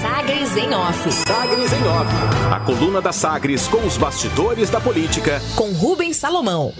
Sagres em Off. Sagres em Off. A coluna da Sagres com os bastidores da política. Com Rubens Salomão.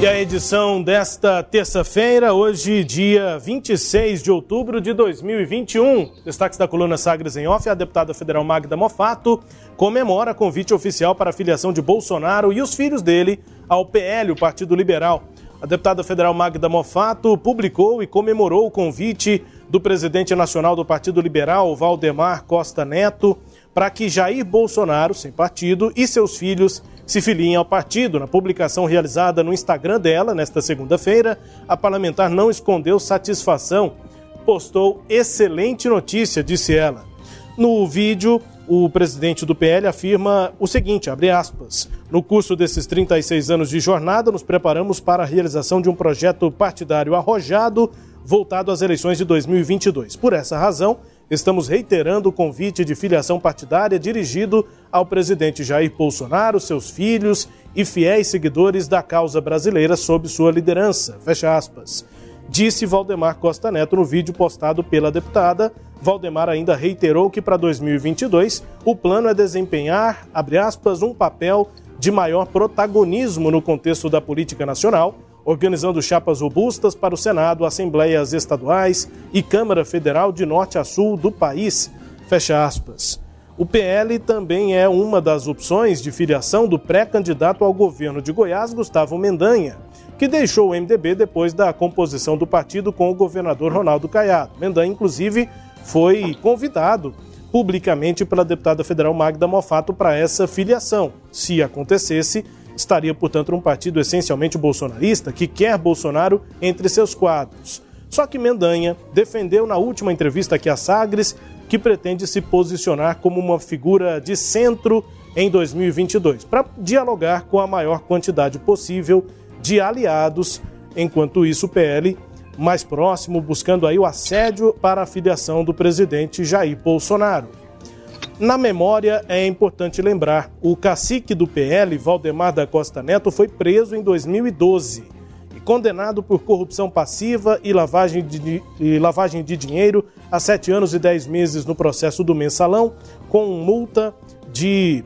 E a edição desta terça-feira, hoje, dia 26 de outubro de 2021. Destaques da coluna Sagres em Off, a deputada federal Magda Mofato comemora convite oficial para a filiação de Bolsonaro e os filhos dele ao PL, o Partido Liberal. A deputada federal Magda Mofato publicou e comemorou o convite do presidente nacional do Partido Liberal, Valdemar Costa Neto, para que Jair Bolsonaro, sem partido, e seus filhos se filiem ao partido. Na publicação realizada no Instagram dela, nesta segunda-feira, a parlamentar não escondeu satisfação. Postou excelente notícia, disse ela. No vídeo, o presidente do PL afirma o seguinte, abre aspas, no curso desses 36 anos de jornada, nos preparamos para a realização de um projeto partidário arrojado voltado às eleições de 2022. Por essa razão, estamos reiterando o convite de filiação partidária dirigido ao presidente Jair Bolsonaro, seus filhos e fiéis seguidores da causa brasileira sob sua liderança. Fecha aspas. Disse Valdemar Costa Neto no vídeo postado pela deputada. Valdemar ainda reiterou que para 2022 o plano é desempenhar, aspas, um papel de maior protagonismo no contexto da política nacional, organizando chapas robustas para o Senado, assembleias estaduais e Câmara Federal de norte a sul do país. Fecha aspas. O PL também é uma das opções de filiação do pré-candidato ao governo de Goiás, Gustavo Mendanha, que deixou o MDB depois da composição do partido com o governador Ronaldo Caiado. Mendanha, inclusive, foi convidado publicamente pela deputada federal Magda Mofato para essa filiação. Se acontecesse, estaria, portanto, um partido essencialmente bolsonarista que quer Bolsonaro entre seus quadros. Só que Mendanha defendeu na última entrevista aqui a Sagres que pretende se posicionar como uma figura de centro em 2022, para dialogar com a maior quantidade possível de aliados. Enquanto isso, o PL mais próximo, buscando aí o assédio para a filiação do presidente Jair Bolsonaro. Na memória, é importante lembrar: o cacique do PL, Valdemar da Costa Neto, foi preso em 2012 e condenado por corrupção passiva e lavagem de, e lavagem de dinheiro a sete anos e dez meses no processo do mensalão, com multa de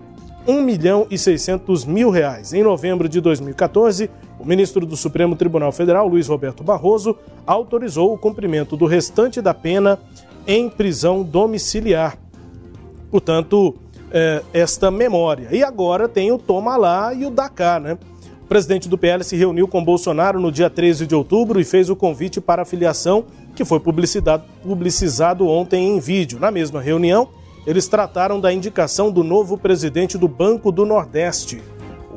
1 milhão e 600 mil reais. Em novembro de 2014, o ministro do Supremo Tribunal Federal, Luiz Roberto Barroso, autorizou o cumprimento do restante da pena em prisão domiciliar portanto, é, esta memória. E agora tem o Toma Lá e o Dakar, né? O presidente do PL se reuniu com Bolsonaro no dia 13 de outubro e fez o convite para a filiação, que foi publicizado ontem em vídeo. Na mesma reunião, eles trataram da indicação do novo presidente do Banco do Nordeste.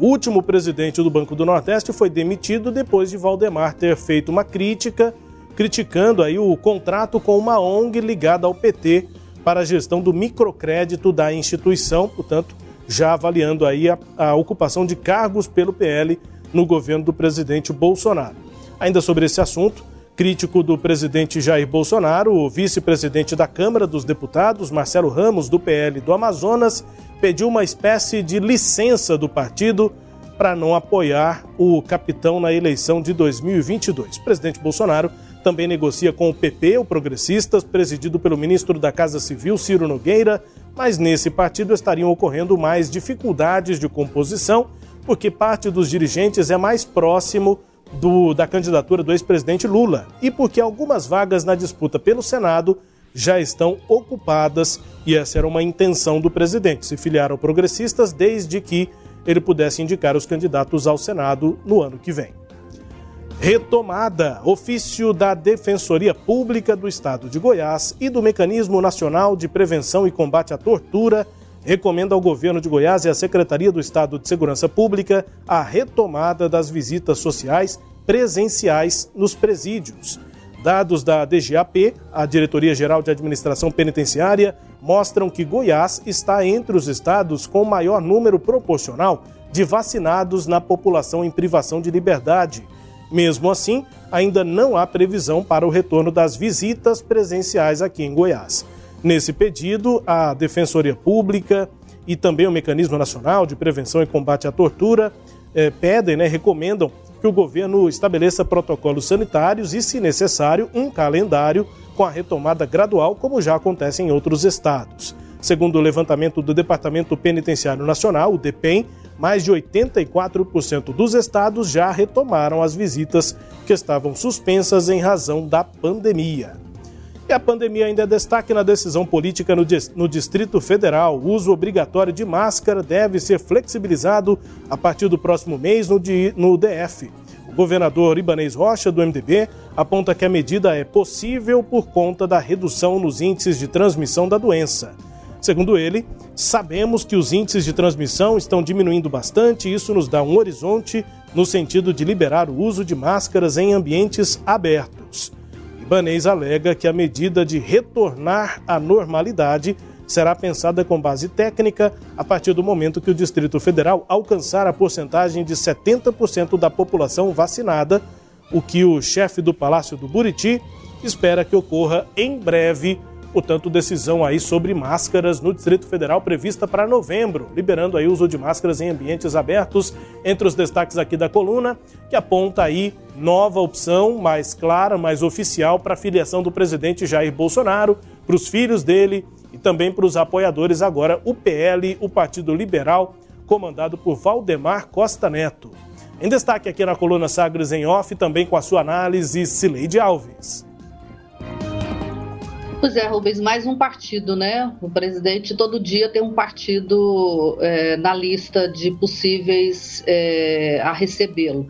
O último presidente do Banco do Nordeste foi demitido depois de Valdemar ter feito uma crítica, criticando aí o contrato com uma ONG ligada ao PT para a gestão do microcrédito da instituição, portanto, já avaliando aí a, a ocupação de cargos pelo PL no governo do presidente Bolsonaro. Ainda sobre esse assunto, crítico do presidente Jair Bolsonaro, o vice-presidente da Câmara dos Deputados, Marcelo Ramos, do PL do Amazonas, pediu uma espécie de licença do partido para não apoiar o capitão na eleição de 2022. O presidente Bolsonaro também negocia com o PP, o Progressistas, presidido pelo ministro da Casa Civil, Ciro Nogueira, mas nesse partido estariam ocorrendo mais dificuldades de composição, porque parte dos dirigentes é mais próximo do, da candidatura do ex-presidente Lula. E porque algumas vagas na disputa pelo Senado já estão ocupadas. E essa era uma intenção do presidente, se filiar ao Progressistas desde que ele pudesse indicar os candidatos ao Senado no ano que vem. Retomada. Ofício da Defensoria Pública do Estado de Goiás e do Mecanismo Nacional de Prevenção e Combate à Tortura recomenda ao governo de Goiás e à Secretaria do Estado de Segurança Pública a retomada das visitas sociais presenciais nos presídios. Dados da DGAP, a Diretoria Geral de Administração Penitenciária, mostram que Goiás está entre os estados com maior número proporcional de vacinados na população em privação de liberdade mesmo assim, ainda não há previsão para o retorno das visitas presenciais aqui em Goiás. Nesse pedido, a Defensoria Pública e também o Mecanismo Nacional de Prevenção e Combate à Tortura eh, pedem, né, recomendam que o governo estabeleça protocolos sanitários e, se necessário, um calendário com a retomada gradual, como já acontece em outros estados. Segundo o levantamento do Departamento Penitenciário Nacional, o DEPEN, mais de 84% dos estados já retomaram as visitas que estavam suspensas em razão da pandemia. E a pandemia ainda é destaque na decisão política no, Distrito Federal. O uso obrigatório de máscara deve ser flexibilizado a partir do próximo mês no, DF. O governador Ibanês Rocha, do MDB, aponta que a medida é possível por conta da redução nos índices de transmissão da doença. Segundo ele, sabemos que os índices de transmissão estão diminuindo bastante e isso nos dá um horizonte no sentido de liberar o uso de máscaras em ambientes abertos. Ibanez alega que a medida de retornar à normalidade será pensada com base técnica a partir do momento que o Distrito Federal alcançar a porcentagem de 70% da população vacinada, o que o chefe do Palácio do Buriti espera que ocorra em breve Portanto, decisão aí sobre máscaras no Distrito Federal prevista para novembro, liberando aí o uso de máscaras em ambientes abertos. Entre os destaques aqui da coluna, que aponta aí nova opção, mais clara, mais oficial para a filiação do presidente Jair Bolsonaro, para os filhos dele e também para os apoiadores agora, o PL, o Partido Liberal, comandado por Valdemar Costa Neto. Em destaque aqui na coluna Sagres em Off, também com a sua análise, Cileide Alves. Pois é, Rubens, mais um partido, né? O presidente todo dia tem um partido é, na lista de possíveis é, a recebê-lo.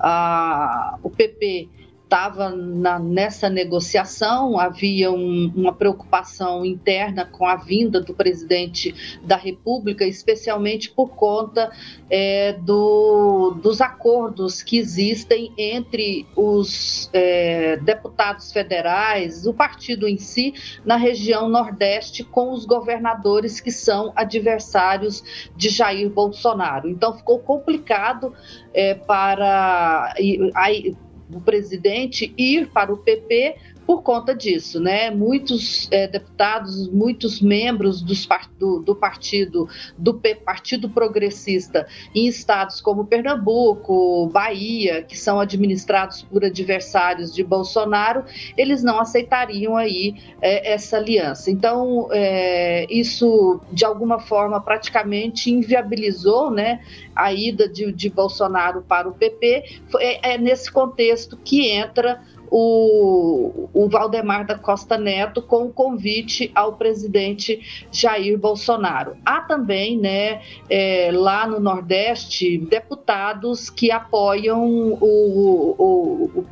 Ah, o PP estava nessa negociação, havia um, uma preocupação interna com a vinda do presidente da República, especialmente por conta é, do, dos acordos que existem entre os é, deputados federais, o partido em si, na região Nordeste, com os governadores que são adversários de Jair Bolsonaro. Então ficou complicado é, para. Aí, o presidente ir para o PP por conta disso, né? Muitos é, deputados, muitos membros dos, do, do, partido, do Partido Progressista, em estados como Pernambuco, Bahia, que são administrados por adversários de Bolsonaro, eles não aceitariam aí é, essa aliança. Então, é, isso de alguma forma praticamente inviabilizou, né? A ida de, de Bolsonaro para o PP. É, é nesse contexto que entra o, o Valdemar da Costa Neto com o convite ao presidente Jair Bolsonaro. Há também, né, é, lá no Nordeste, deputados que apoiam o,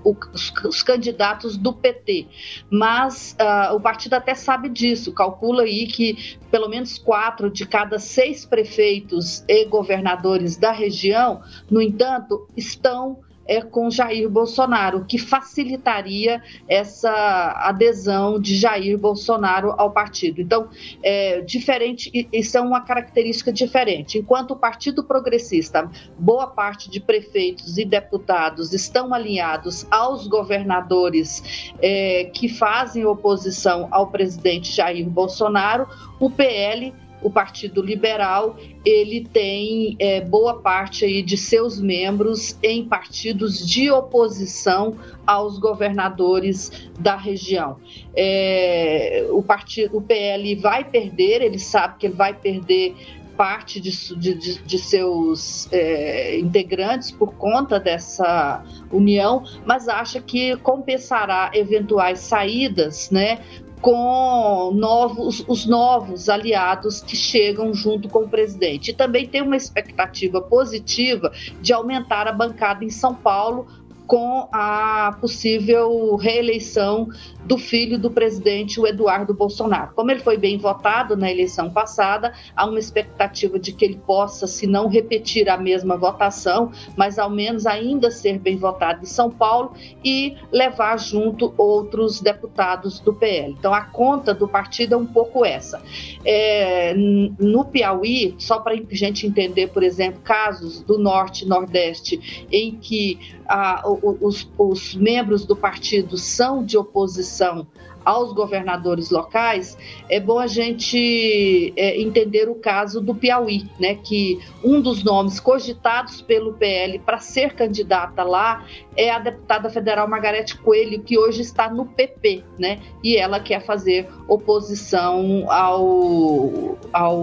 o, os, os, candidatos do PT, mas uh, o partido até sabe disso, calcula aí que pelo menos quatro de cada seis prefeitos e governadores da região, no entanto, estão é com Jair Bolsonaro, que facilitaria essa adesão de Jair Bolsonaro ao partido. Então, é diferente, isso é uma característica diferente. Enquanto o Partido Progressista, boa parte de prefeitos e deputados estão alinhados aos governadores é, que fazem oposição ao presidente Jair Bolsonaro, o PL o Partido Liberal ele tem é, boa parte aí de seus membros em partidos de oposição aos governadores da região. É, o partido, o PL vai perder, ele sabe que ele vai perder parte de, de, de seus é, integrantes por conta dessa união, mas acha que compensará eventuais saídas, né, com novos, os novos aliados que chegam junto com o presidente. E também tem uma expectativa positiva de aumentar a bancada em São Paulo com a possível reeleição do filho do presidente, o Eduardo Bolsonaro. Como ele foi bem votado na eleição passada, há uma expectativa de que ele possa, se não repetir a mesma votação, mas ao menos ainda ser bem votado em São Paulo e levar junto outros deputados do PL. Então, a conta do partido é um pouco essa. É, no Piauí, só para a gente entender, por exemplo, casos do Norte e Nordeste em que ah, os, os membros do partido são de oposição aos governadores locais, é bom a gente é, entender o caso do Piauí, né, que um dos nomes cogitados pelo PL para ser candidata lá é a deputada federal Margarete Coelho, que hoje está no PP, né, e ela quer fazer oposição ao, ao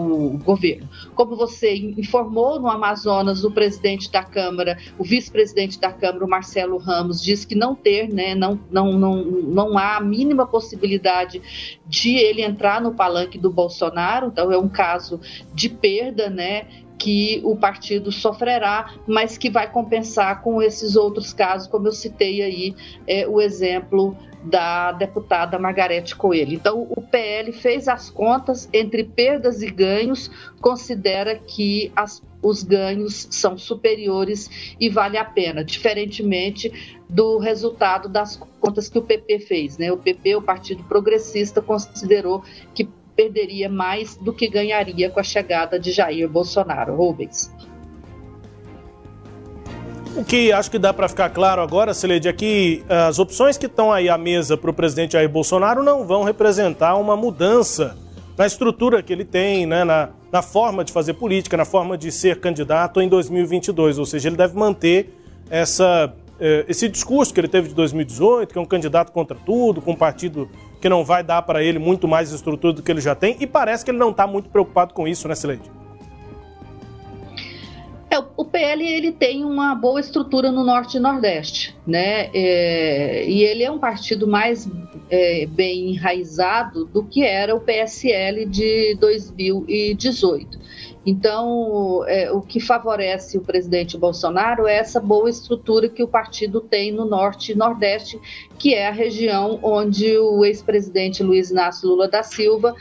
governo. Como você informou, no Amazonas, o presidente da Câmara, o vice-presidente da Câmara, o Marcelo Ramos, diz que não ter, né, não, não, não, não há a mínima possibilidade de ele entrar no palanque do Bolsonaro, então é um caso de perda, né? que o partido sofrerá, mas que vai compensar com esses outros casos, como eu citei aí é, o exemplo da deputada Margarete Coelho. Então, o PL fez as contas entre perdas e ganhos, considera que as, os ganhos são superiores e vale a pena, diferentemente do resultado das contas que o PP fez. Né? O PP, o Partido Progressista, considerou que perderia mais do que ganharia com a chegada de Jair Bolsonaro. Rubens. O que acho que dá para ficar claro agora, Celede, é que eh, as opções que estão aí à mesa para o presidente Jair Bolsonaro não vão representar uma mudança na estrutura que ele tem, né, na, na forma de fazer política, na forma de ser candidato em 2022. Ou seja, ele deve manter essa, eh, esse discurso que ele teve de 2018, que é um candidato contra tudo, com um partido que não vai dar para ele muito mais estrutura do que ele já tem, e parece que ele não está muito preocupado com isso, né, Celede? É, o PL ele tem uma boa estrutura no Norte e Nordeste, né? É, e ele é um partido mais é, bem enraizado do que era o PSL de 2018. Então, é, o que favorece o presidente Bolsonaro é essa boa estrutura que o partido tem no Norte e Nordeste, que é a região onde o ex-presidente Luiz Inácio Lula da Silva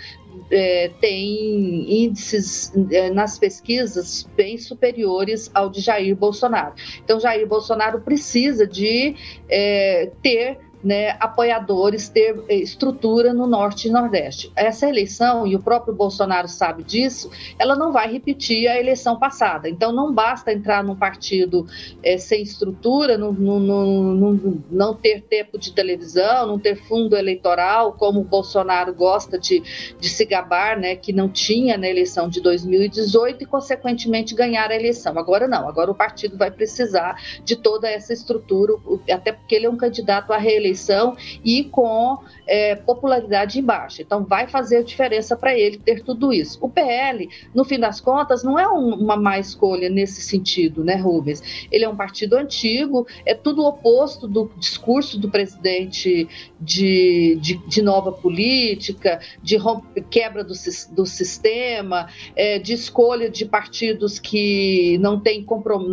é, tem índices é, nas pesquisas bem superiores ao de Jair Bolsonaro. Então, Jair Bolsonaro precisa de é, ter né, apoiadores, ter eh, estrutura no Norte e Nordeste. Essa eleição, e o próprio Bolsonaro sabe disso, ela não vai repetir a eleição passada. Então, não basta entrar num partido é, sem estrutura, não, não, não, não, ter tempo de televisão, não ter fundo eleitoral, como o Bolsonaro gosta de, de se gabar, né, que não tinha na eleição de 2018 e, consequentemente, ganhar a eleição. Agora não, agora o partido vai precisar de toda essa estrutura, até porque ele é um candidato à reeleição eleição e com é, popularidade baixa. Então, vai fazer diferença para ele ter tudo isso. O PL, no fim das contas, não é um, uma má escolha nesse sentido, né, Rubens? Ele é um partido antigo, é tudo oposto do discurso do presidente de, de, de nova política, de quebra do, do sistema, é, de escolha de partidos que não têm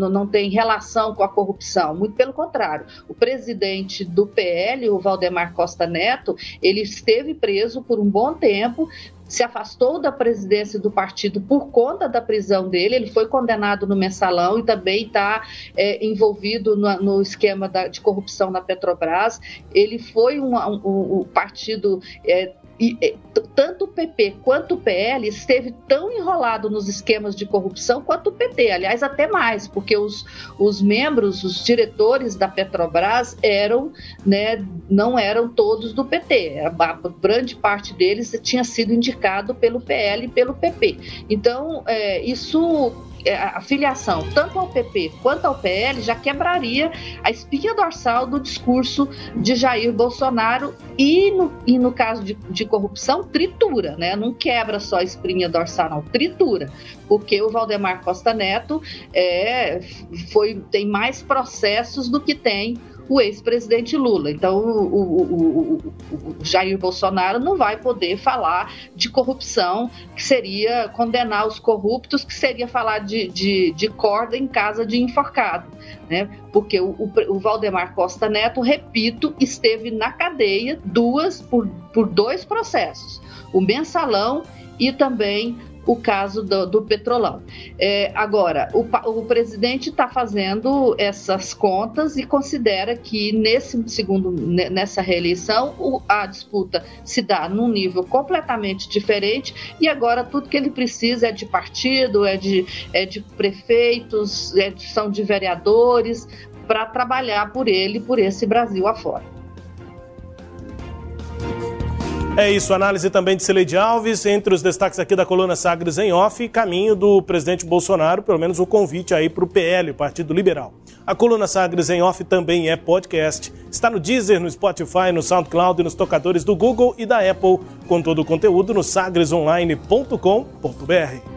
não tem relação com a corrupção. Muito pelo contrário, o presidente do PL O Valdemar Costa Neto, ele esteve preso por um bom tempo, se afastou da presidência do partido por conta da prisão dele. Ele foi condenado no mensalão e também está é, envolvido no, no esquema da, de corrupção na Petrobras. Ele foi um, um, um partido é, e, tanto o PP quanto o PL esteve tão enrolado nos esquemas de corrupção quanto o PT, aliás, até mais, porque os, os membros, os diretores da Petrobras eram, né, não eram todos do PT, a, grande parte deles tinha sido indicado pelo PL e pelo PP. Então, é, isso a filiação tanto ao PP quanto ao PL já quebraria a espinha dorsal do discurso de Jair Bolsonaro e no, e no caso de, de corrupção, tritura, né? Não quebra só a espinha dorsal, não, tritura. Porque o Valdemar Costa Neto é, foi, tem mais processos do que tem o ex-presidente Lula. Então, o, o, o, o, Jair Bolsonaro não vai poder falar de corrupção, que seria condenar os corruptos, que seria falar de, de, de corda em casa de enforcado. Né? Porque o, Valdemar Costa Neto, repito, esteve na cadeia duas por, por dois processos: o mensalão e também o caso do, do Petrolão. É, agora, o, o presidente está fazendo essas contas e considera que nesse segundo, nessa reeleição o, a disputa se dá num nível completamente diferente e agora tudo que ele precisa é de partido, é de, é de prefeitos, é de, são de vereadores para trabalhar por ele, por esse Brasil afora. É isso, análise também de Cileide Alves, entre os destaques aqui da coluna Sagres em off, caminho do presidente Bolsonaro, pelo menos o convite aí para o PL, Partido Liberal. A coluna Sagres em off também é podcast, está no Deezer, no Spotify, no SoundCloud e nos tocadores do Google e da Apple, com todo o conteúdo no sagresonline.com.br.